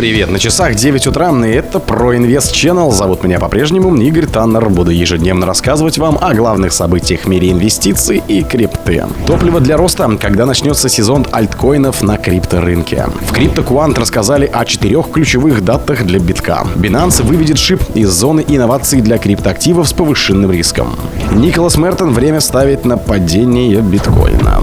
Привет, на часах 9 утра, и это про Инвест Channel. Зовут меня по-прежнему Игорь Таннер. Буду ежедневно рассказывать вам о главных событиях в мире инвестиций и крипты. Топливо для роста, когда начнется сезон альткоинов на крипторынке. В CryptoQuant рассказали о четырех ключевых датах для битка. Binance выведет шип из зоны инноваций для криптоактивов с повышенным риском. Николас Мертон время ставит на падение биткоина.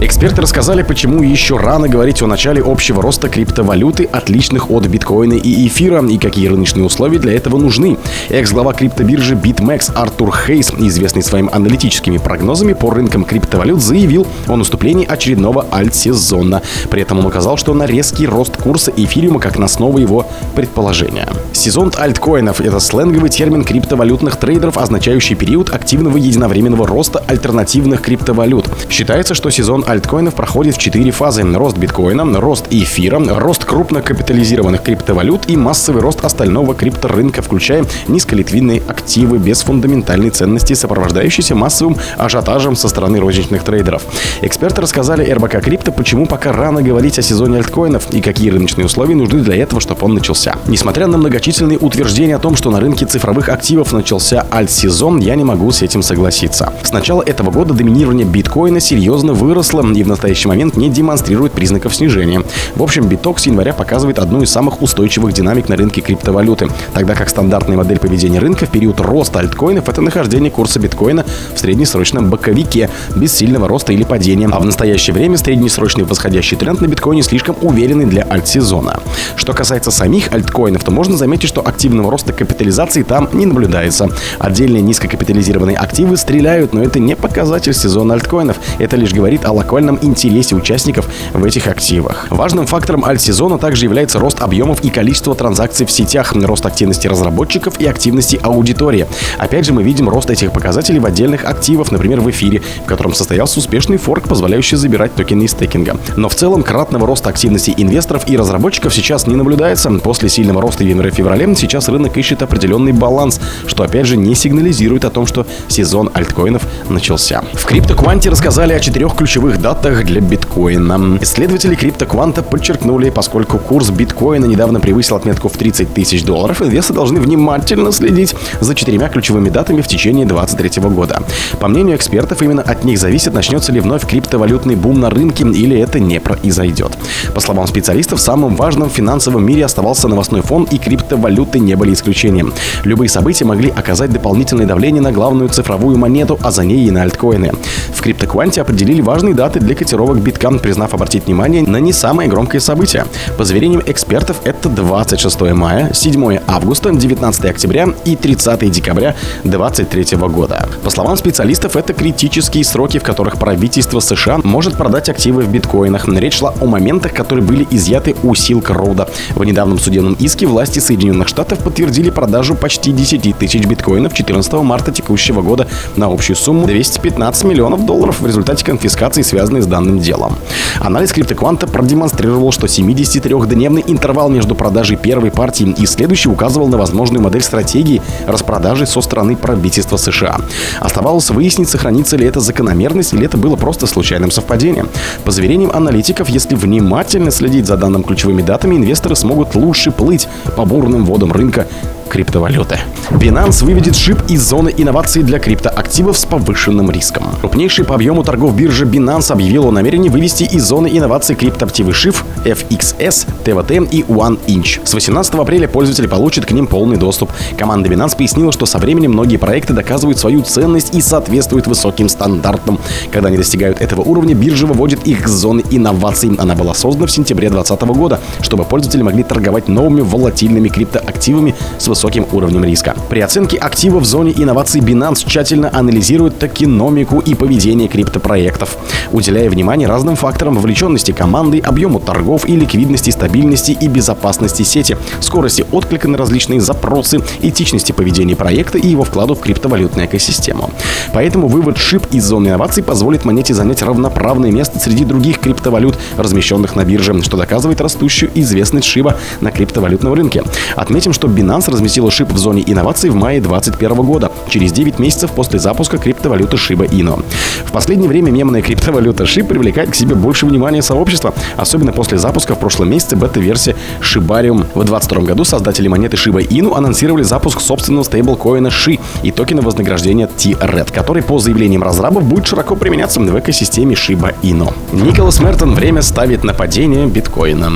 Эксперты рассказали, почему еще рано говорить о начале общего роста криптовалюты, отличных от биткоина и эфира, и какие рыночные условия для этого нужны. Экс-глава криптобиржи BitMEX Артур Хейс, известный своими аналитическими прогнозами по рынкам криптовалют, заявил о наступлении очередного альт-сезона. При этом он указал, что на резкий рост курса эфириума как на основу его предположения. Сезон альткоинов – это сленговый термин криптовалютных трейдеров, означающий период активного единовременного роста альтернативных криптовалют. Считается, что сезон альткоинов проходит в четыре фазы. Рост биткоина, рост эфира, рост крупнокапитализированных криптовалют и массовый рост остального крипторынка, включая низколиквидные активы без фундаментальной ценности, сопровождающиеся массовым ажиотажем со стороны розничных трейдеров. Эксперты рассказали РБК Крипто, почему пока рано говорить о сезоне альткоинов и какие рыночные условия нужны для этого, чтобы он начался. Несмотря на многочисленные утверждения о том, что на рынке цифровых активов начался альт-сезон, я не могу с этим согласиться. С начала этого года доминирование биткоина серьезно выросло и в настоящий момент не демонстрирует признаков снижения. В общем, биток с января показывает одну из самых устойчивых динамик на рынке криптовалюты, тогда как стандартная модель поведения рынка в период роста альткоинов – это нахождение курса биткоина в среднесрочном боковике, без сильного роста или падения. А в настоящее время среднесрочный восходящий тренд на биткоине слишком уверенный для альт-сезона. Что касается самих альткоинов, то можно заметить, что активного роста капитализации там не наблюдается. Отдельные низкокапитализированные активы стреляют, но это не показатель сезона альткоинов. Это лишь говорит о локальном интересе участников в этих активах. Важным фактором альт-сезона также является рост объемов и количества транзакций в сетях, рост активности разработчиков и активности аудитории. Опять же, мы видим рост этих показателей в отдельных активах, например, в эфире, в котором состоялся успешный форк, позволяющий забирать токены из стейкинга. Но в целом кратного роста активности инвесторов и разработчиков сейчас не наблюдается. После сильного роста в январе-феврале сейчас рынок ищет определенный баланс, что опять же не сигнализирует о том, что сезон альткоинов начался. В CryptoQuant рассказали о четырех ключевых датах для биткоина. Исследователи CryptoQuant подчеркнули, поскольку курс биткоина недавно превысил отметку в 30 тысяч долларов, инвесторы должны внимательно следить за четырьмя ключевыми датами в течение 2023 года. По мнению экспертов, именно от них зависит, начнется ли вновь криптовалютный бум на рынке или это не произойдет. По словам специалистов, самым важным в финансовом мире оставался новостной фон, и криптовалюты не были исключением. Любые события могли оказать дополнительное давление на главную цифровую монету, а за ней и на альткоины. В CryptoQuant определили важные даты для котировок биткам, признав обратить внимание на не самое громкое событие. По заверениям экспертов, это 26 мая, 7 августа, 19 октября и 30 декабря 2023 года. По словам специалистов, это критические сроки, в которых правительство США может продать активы в биткоинах. Речь шла о моментах, которые были изъяты у Silk Road. В недавнем судебном иске власти Соединенных Штатов подтвердили продажу почти 10 тысяч биткоинов 14 марта текущего года на общую сумму 215 миллионов долларов в результате конфискации, связанной с данным делом. Анализ криптокванта продемонстрировал, что 73-дневный интервал между продажей первой партии и следующей указывал на возможную модель стратегии распродажи со стороны правительства США. Оставалось выяснить, сохранится ли это закономерность или это было просто случайным совпадением. По заверениям аналитиков, если внимательно следить за данным ключевыми датами, инвесторы смогут лучше плыть по бурным водам рынка криптовалюты. Binance выведет шип из зоны инноваций для криптоактивов с повышенным риском. Крупнейший по объему торгов биржа Binance объявил о намерении вывести из зоны инноваций криптоактивы SHIB, FXS, TVT и OneInch. С 18 апреля пользователи получат к ним полный доступ. Команда Binance пояснила, что со временем многие проекты доказывают свою ценность и соответствуют высоким стандартам. Когда они достигают этого уровня, биржа выводит их к зоне инноваций. Она была создана в сентябре 2020 года, чтобы пользователи могли торговать новыми волатильными криптоактивами с высоким уровнем риска. При оценке активов в зоне инноваций Binance тщательно анализирует токеномику и поведение криптопроектов, уделяя внимание разным факторам вовлеченности команды, объему торгов и ликвидности, стабильности и безопасности сети, скорости отклика на различные запросы, этичности поведения проекта и его вкладу в криптовалютную экосистему. Поэтому вывод шип из зоны инноваций позволит монете занять равноправное место среди других криптовалют, размещенных на бирже, что доказывает растущую известность шиба на криптовалютном рынке. Отметим, что Binance разместил разместила шип в зоне инноваций в мае 2021 года, через 9 месяцев после запуска криптовалюты Shiba Inu. В последнее время мемная криптовалюта SHIB привлекает к себе больше внимания сообщества, особенно после запуска в прошлом месяце бета-версии Shibarium. В 2022 году создатели монеты Shiba Inu анонсировали запуск собственного стейблкоина SHI и токена вознаграждения T-Red, который по заявлениям разрабов будет широко применяться в экосистеме Shiba Inu. Николас Мертон время ставит на падение биткоина.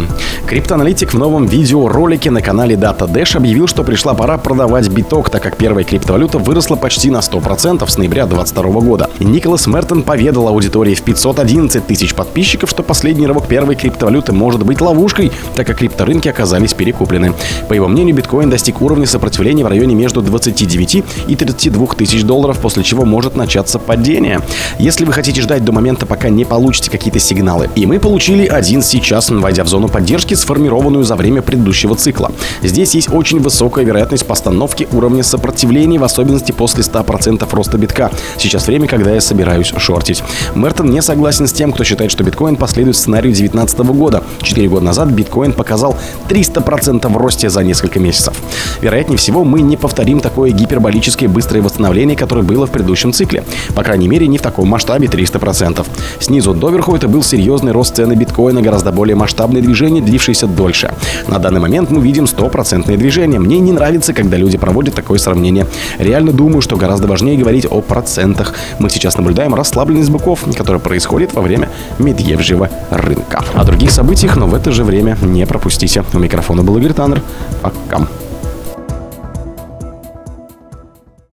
Криптоаналитик в новом видеоролике на канале Data Dash объявил, что пришла пора продавать биток, так как первая криптовалюта выросла почти на 100% с ноября 2022 года. Николас Мертон поведал аудитории в 511 тысяч подписчиков, что последний рывок первой криптовалюты может быть ловушкой, так как крипторынки оказались перекуплены. По его мнению, биткоин достиг уровня сопротивления в районе между 29 и 32 тысяч долларов, после чего может начаться падение. Если вы хотите ждать до момента, пока не получите какие-то сигналы, и мы получили один сейчас, войдя в зону поддержки, сформированную за время предыдущего цикла. Здесь есть очень высокая вероятность постановки уровня сопротивления, в особенности после 100% роста битка. Сейчас время, когда я собираюсь шортить. Мертон не согласен с тем, кто считает, что биткоин последует сценарию 2019 года. Четыре года назад биткоин показал 300% в росте за несколько месяцев. Вероятнее всего, мы не повторим такое гиперболическое быстрое восстановление, которое было в предыдущем цикле. По крайней мере, не в таком масштабе 300%. Снизу доверху это был серьезный рост цены биткоина, гораздо более масштабное движение, длившееся дольше. На данный момент мы видим стопроцентное движение. Мне не нравится, когда люди проводят такое сравнение. Реально думаю, что гораздо важнее говорить о процентах. Мы сейчас наблюдаем расслабленность быков, которая происходит во время медвежьего рынка. О других событиях, но в это же время не пропустите. У микрофона был Игорь Таннер. Пока.